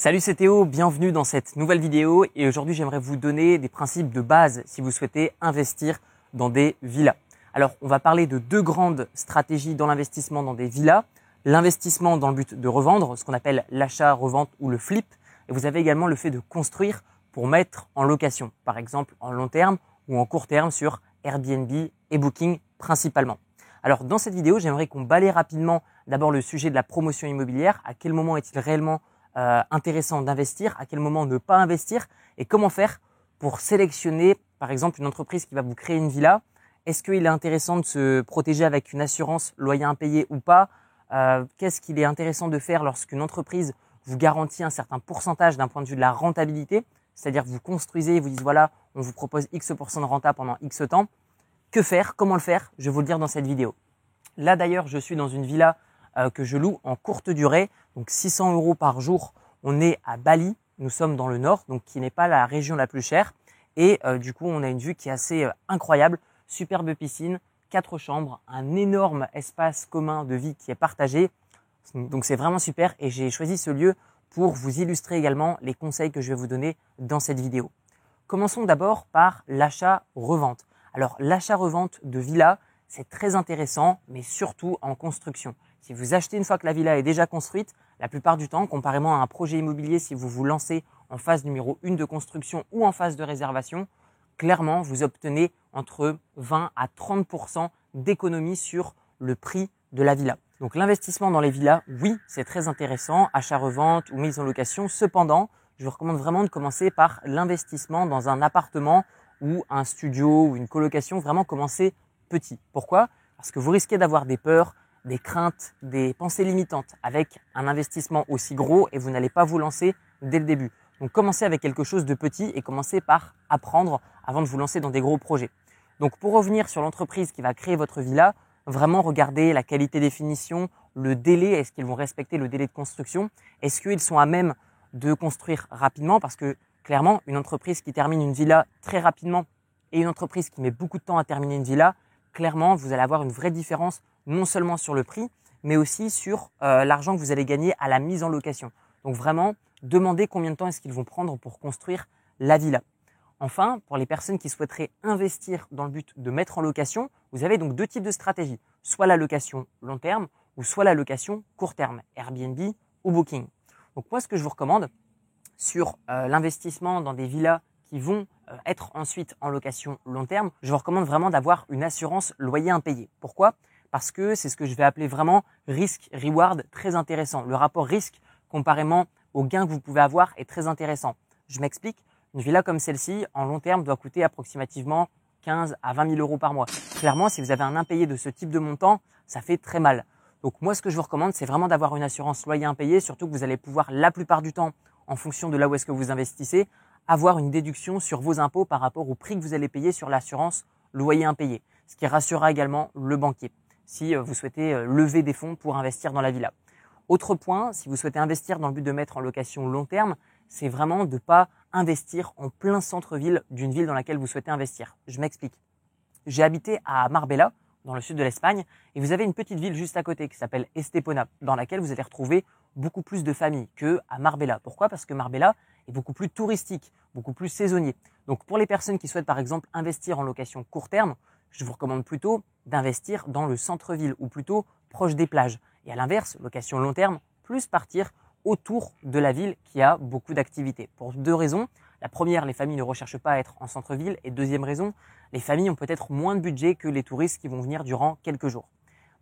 Salut c'est Théo, bienvenue dans cette nouvelle vidéo et aujourd'hui j'aimerais vous donner des principes de base si vous souhaitez investir dans des villas. Alors on va parler de deux grandes stratégies dans l'investissement dans des villas. L'investissement dans le but de revendre, ce qu'on appelle l'achat, revente ou le flip. Et vous avez également le fait de construire pour mettre en location, par exemple en long terme ou en court terme sur Airbnb et Booking principalement. Alors dans cette vidéo, j'aimerais qu'on balaye rapidement d'abord le sujet de la promotion immobilière. À quel moment est-il réellement euh, intéressant d'investir, à quel moment ne pas investir et comment faire pour sélectionner par exemple une entreprise qui va vous créer une villa. Est-ce qu'il est intéressant de se protéger avec une assurance loyer impayé ou pas? Euh, Qu'est-ce qu'il est intéressant de faire lorsqu'une entreprise vous garantit un certain pourcentage d'un point de vue de la rentabilité? C'est-à-dire vous construisez et vous dites voilà, on vous propose X% de renta pendant X temps. Que faire? Comment le faire? Je vais vous le dire dans cette vidéo. Là d'ailleurs, je suis dans une villa euh, que je loue en courte durée, donc 600 euros par jour. On est à Bali, nous sommes dans le nord, donc qui n'est pas la région la plus chère. Et euh, du coup, on a une vue qui est assez euh, incroyable, superbe piscine, quatre chambres, un énorme espace commun de vie qui est partagé. Donc c'est vraiment super et j'ai choisi ce lieu pour vous illustrer également les conseils que je vais vous donner dans cette vidéo. Commençons d'abord par l'achat-revente. Alors l'achat-revente de villa, c'est très intéressant, mais surtout en construction. Si vous achetez une fois que la villa est déjà construite, la plupart du temps, comparément à un projet immobilier, si vous vous lancez en phase numéro 1 de construction ou en phase de réservation, clairement, vous obtenez entre 20 à 30% d'économie sur le prix de la villa. Donc l'investissement dans les villas, oui, c'est très intéressant, achat-revente ou mise en location. Cependant, je vous recommande vraiment de commencer par l'investissement dans un appartement ou un studio ou une colocation, vraiment commencer petit. Pourquoi? Parce que vous risquez d'avoir des peurs, des craintes, des pensées limitantes avec un investissement aussi gros et vous n'allez pas vous lancer dès le début. Donc commencez avec quelque chose de petit et commencez par apprendre avant de vous lancer dans des gros projets. Donc pour revenir sur l'entreprise qui va créer votre villa, vraiment regardez la qualité des finitions, le délai, est-ce qu'ils vont respecter le délai de construction, est-ce qu'ils sont à même de construire rapidement? Parce que clairement une entreprise qui termine une villa très rapidement et une entreprise qui met beaucoup de temps à terminer une villa, clairement vous allez avoir une vraie différence non seulement sur le prix, mais aussi sur euh, l'argent que vous allez gagner à la mise en location. Donc vraiment, demandez combien de temps est-ce qu'ils vont prendre pour construire la villa. Enfin, pour les personnes qui souhaiteraient investir dans le but de mettre en location, vous avez donc deux types de stratégies, soit la location long terme ou soit la location court terme, Airbnb ou Booking. Donc moi, ce que je vous recommande sur euh, l'investissement dans des villas qui vont euh, être ensuite en location long terme, je vous recommande vraiment d'avoir une assurance loyer impayé. Pourquoi? Parce que c'est ce que je vais appeler vraiment risque-reward très intéressant. Le rapport risque comparément au gain que vous pouvez avoir est très intéressant. Je m'explique. Une villa comme celle-ci, en long terme, doit coûter approximativement 15 à 20 000 euros par mois. Clairement, si vous avez un impayé de ce type de montant, ça fait très mal. Donc moi, ce que je vous recommande, c'est vraiment d'avoir une assurance loyer impayé, surtout que vous allez pouvoir la plupart du temps, en fonction de là où est-ce que vous investissez, avoir une déduction sur vos impôts par rapport au prix que vous allez payer sur l'assurance loyer impayé, ce qui rassurera également le banquier si euh, vous souhaitez euh, lever des fonds pour investir dans la villa. Autre point, si vous souhaitez investir dans le but de mettre en location long terme, c'est vraiment de ne pas investir en plein centre-ville d'une ville dans laquelle vous souhaitez investir. Je m'explique. J'ai habité à Marbella, dans le sud de l'Espagne, et vous avez une petite ville juste à côté qui s'appelle Estepona, dans laquelle vous allez retrouver beaucoup plus de familles que à Marbella. Pourquoi? Parce que Marbella est beaucoup plus touristique, beaucoup plus saisonnier. Donc pour les personnes qui souhaitent par exemple investir en location court terme, je vous recommande plutôt d'investir dans le centre-ville ou plutôt proche des plages. Et à l'inverse, location long terme, plus partir autour de la ville qui a beaucoup d'activités. Pour deux raisons. La première, les familles ne recherchent pas à être en centre-ville. Et deuxième raison, les familles ont peut-être moins de budget que les touristes qui vont venir durant quelques jours.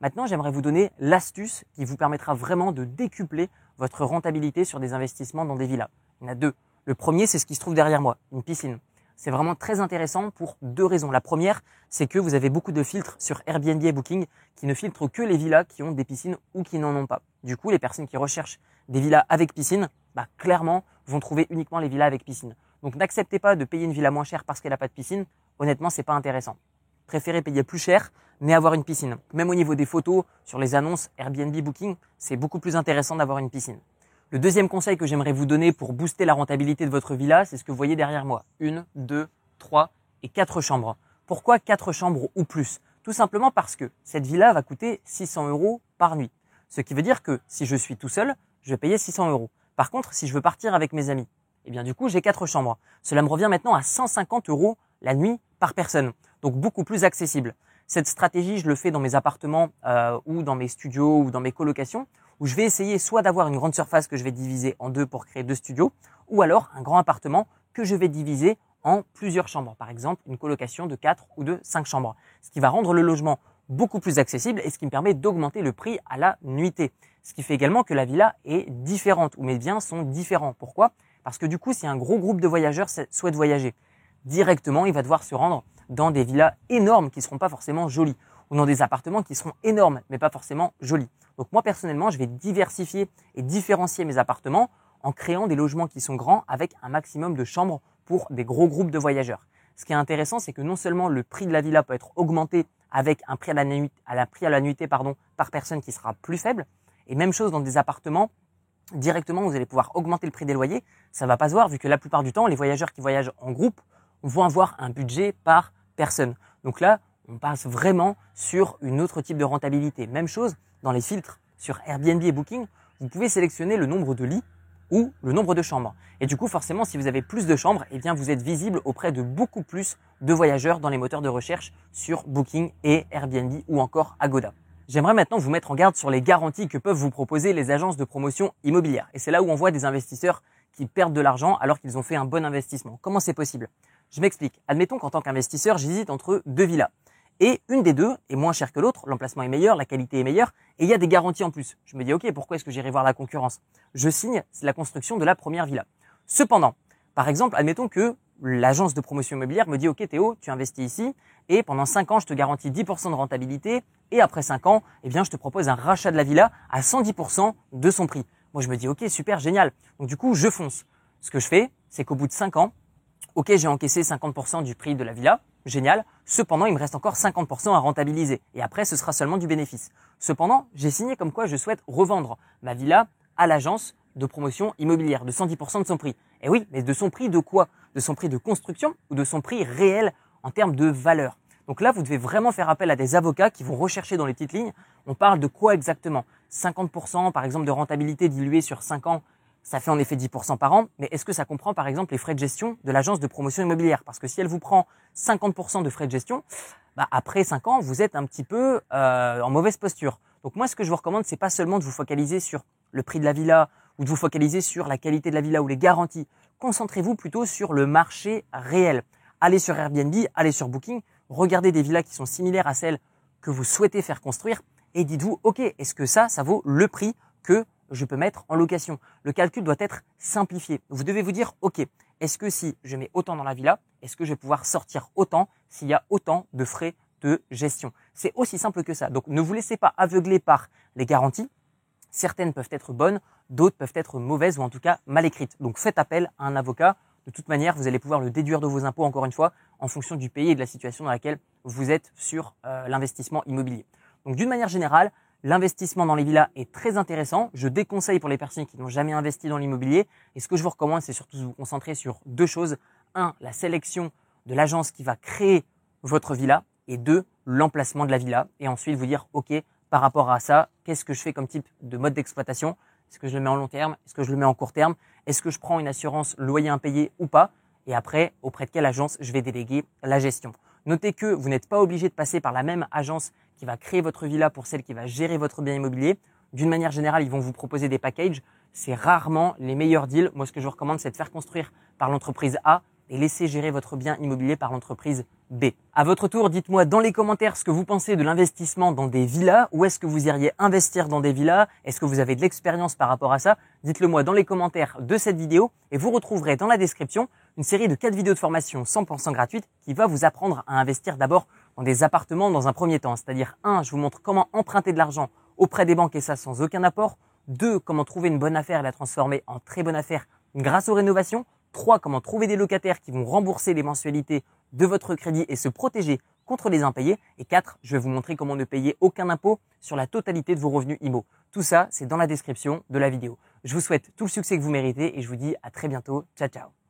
Maintenant, j'aimerais vous donner l'astuce qui vous permettra vraiment de décupler votre rentabilité sur des investissements dans des villas. Il y en a deux. Le premier, c'est ce qui se trouve derrière moi, une piscine c'est vraiment très intéressant pour deux raisons. La première, c'est que vous avez beaucoup de filtres sur Airbnb et Booking qui ne filtrent que les villas qui ont des piscines ou qui n'en ont pas. Du coup, les personnes qui recherchent des villas avec piscine, bah, clairement, vont trouver uniquement les villas avec piscine. Donc n'acceptez pas de payer une villa moins chère parce qu'elle n'a pas de piscine. Honnêtement, c'est pas intéressant. Préférez payer plus cher, mais avoir une piscine. Même au niveau des photos, sur les annonces Airbnb Booking, c'est beaucoup plus intéressant d'avoir une piscine. Le deuxième conseil que j'aimerais vous donner pour booster la rentabilité de votre villa, c'est ce que vous voyez derrière moi. Une, deux, trois et quatre chambres. Pourquoi quatre chambres ou plus? Tout simplement parce que cette villa va coûter 600 euros par nuit. Ce qui veut dire que si je suis tout seul, je vais payer 600 euros. Par contre, si je veux partir avec mes amis, eh bien du coup, j'ai quatre chambres. Cela me revient maintenant à 150 euros la nuit par personne. Donc beaucoup plus accessible. Cette stratégie, je le fais dans mes appartements euh, ou dans mes studios ou dans mes colocations, où je vais essayer soit d'avoir une grande surface que je vais diviser en deux pour créer deux studios, ou alors un grand appartement que je vais diviser en plusieurs chambres. Par exemple, une colocation de quatre ou de cinq chambres. Ce qui va rendre le logement beaucoup plus accessible et ce qui me permet d'augmenter le prix à la nuitée. Ce qui fait également que la villa est différente, ou mes biens sont différents. Pourquoi? Parce que du coup, si un gros groupe de voyageurs souhaite voyager, directement, il va devoir se rendre dans des villas énormes qui ne seront pas forcément jolies, ou dans des appartements qui seront énormes, mais pas forcément jolis. Donc moi, personnellement, je vais diversifier et différencier mes appartements en créant des logements qui sont grands avec un maximum de chambres pour des gros groupes de voyageurs. Ce qui est intéressant, c'est que non seulement le prix de la villa peut être augmenté avec un prix à la, nuit, à la, prix à la nuitée pardon, par personne qui sera plus faible, et même chose dans des appartements, directement vous allez pouvoir augmenter le prix des loyers. Ça va pas se voir vu que la plupart du temps, les voyageurs qui voyagent en groupe vont avoir un budget par personne. Donc là, on passe vraiment sur une autre type de rentabilité. Même chose dans les filtres sur Airbnb et Booking, vous pouvez sélectionner le nombre de lits ou le nombre de chambres. Et du coup, forcément, si vous avez plus de chambres, eh bien, vous êtes visible auprès de beaucoup plus de voyageurs dans les moteurs de recherche sur Booking et Airbnb ou encore Agoda. J'aimerais maintenant vous mettre en garde sur les garanties que peuvent vous proposer les agences de promotion immobilière. Et c'est là où on voit des investisseurs qui perdent de l'argent alors qu'ils ont fait un bon investissement. Comment c'est possible? Je m'explique. Admettons qu'en tant qu'investisseur, j'hésite entre deux villas. Et une des deux est moins chère que l'autre, l'emplacement est meilleur, la qualité est meilleure, et il y a des garanties en plus. Je me dis, ok, pourquoi est-ce que j'irai voir la concurrence? Je signe la construction de la première villa. Cependant, par exemple, admettons que l'agence de promotion immobilière me dit, ok Théo, tu investis ici, et pendant 5 ans, je te garantis 10% de rentabilité, et après 5 ans, eh bien, je te propose un rachat de la villa à 110% de son prix. Moi, je me dis, ok, super, génial. Donc du coup, je fonce. Ce que je fais, c'est qu'au bout de 5 ans, ok, j'ai encaissé 50% du prix de la villa, génial. Cependant, il me reste encore 50% à rentabiliser. Et après, ce sera seulement du bénéfice. Cependant, j'ai signé comme quoi je souhaite revendre ma villa à l'agence de promotion immobilière de 110% de son prix. Et oui, mais de son prix de quoi? De son prix de construction ou de son prix réel en termes de valeur? Donc là, vous devez vraiment faire appel à des avocats qui vont rechercher dans les petites lignes. On parle de quoi exactement? 50% par exemple de rentabilité diluée sur 5 ans ça fait en effet 10% par an, mais est-ce que ça comprend par exemple les frais de gestion de l'agence de promotion immobilière? Parce que si elle vous prend 50% de frais de gestion, bah après 5 ans, vous êtes un petit peu euh, en mauvaise posture. Donc moi, ce que je vous recommande, c'est pas seulement de vous focaliser sur le prix de la villa ou de vous focaliser sur la qualité de la villa ou les garanties. Concentrez-vous plutôt sur le marché réel. Allez sur Airbnb, allez sur Booking, regardez des villas qui sont similaires à celles que vous souhaitez faire construire et dites-vous, ok, est-ce que ça, ça vaut le prix que je peux mettre en location. Le calcul doit être simplifié. Vous devez vous dire, OK, est-ce que si je mets autant dans la villa, est-ce que je vais pouvoir sortir autant s'il y a autant de frais de gestion? C'est aussi simple que ça. Donc ne vous laissez pas aveugler par les garanties. Certaines peuvent être bonnes, d'autres peuvent être mauvaises ou en tout cas mal écrites. Donc faites appel à un avocat. De toute manière, vous allez pouvoir le déduire de vos impôts, encore une fois, en fonction du pays et de la situation dans laquelle vous êtes sur euh, l'investissement immobilier. Donc d'une manière générale, L'investissement dans les villas est très intéressant. Je déconseille pour les personnes qui n'ont jamais investi dans l'immobilier. Et ce que je vous recommande, c'est surtout de vous concentrer sur deux choses. Un, la sélection de l'agence qui va créer votre villa. Et deux, l'emplacement de la villa. Et ensuite, vous dire, OK, par rapport à ça, qu'est-ce que je fais comme type de mode d'exploitation? Est-ce que je le mets en long terme? Est-ce que je le mets en court terme? Est-ce que je prends une assurance loyer impayé ou pas? Et après, auprès de quelle agence je vais déléguer la gestion? Notez que vous n'êtes pas obligé de passer par la même agence qui va créer votre villa pour celle qui va gérer votre bien immobilier. D'une manière générale, ils vont vous proposer des packages. C'est rarement les meilleurs deals. Moi, ce que je vous recommande, c'est de faire construire par l'entreprise A et laisser gérer votre bien immobilier par l'entreprise B. À votre tour, dites-moi dans les commentaires ce que vous pensez de l'investissement dans des villas. Où est-ce que vous iriez investir dans des villas? Est-ce que vous avez de l'expérience par rapport à ça? Dites-le moi dans les commentaires de cette vidéo et vous retrouverez dans la description une série de 4 vidéos de formation 100% gratuites qui va vous apprendre à investir d'abord dans des appartements dans un premier temps. C'est-à-dire, un, je vous montre comment emprunter de l'argent auprès des banques et ça sans aucun apport. Deux, comment trouver une bonne affaire et la transformer en très bonne affaire grâce aux rénovations. Trois, comment trouver des locataires qui vont rembourser les mensualités de votre crédit et se protéger contre les impayés. Et quatre, je vais vous montrer comment ne payer aucun impôt sur la totalité de vos revenus IMO. Tout ça, c'est dans la description de la vidéo. Je vous souhaite tout le succès que vous méritez et je vous dis à très bientôt. Ciao, ciao.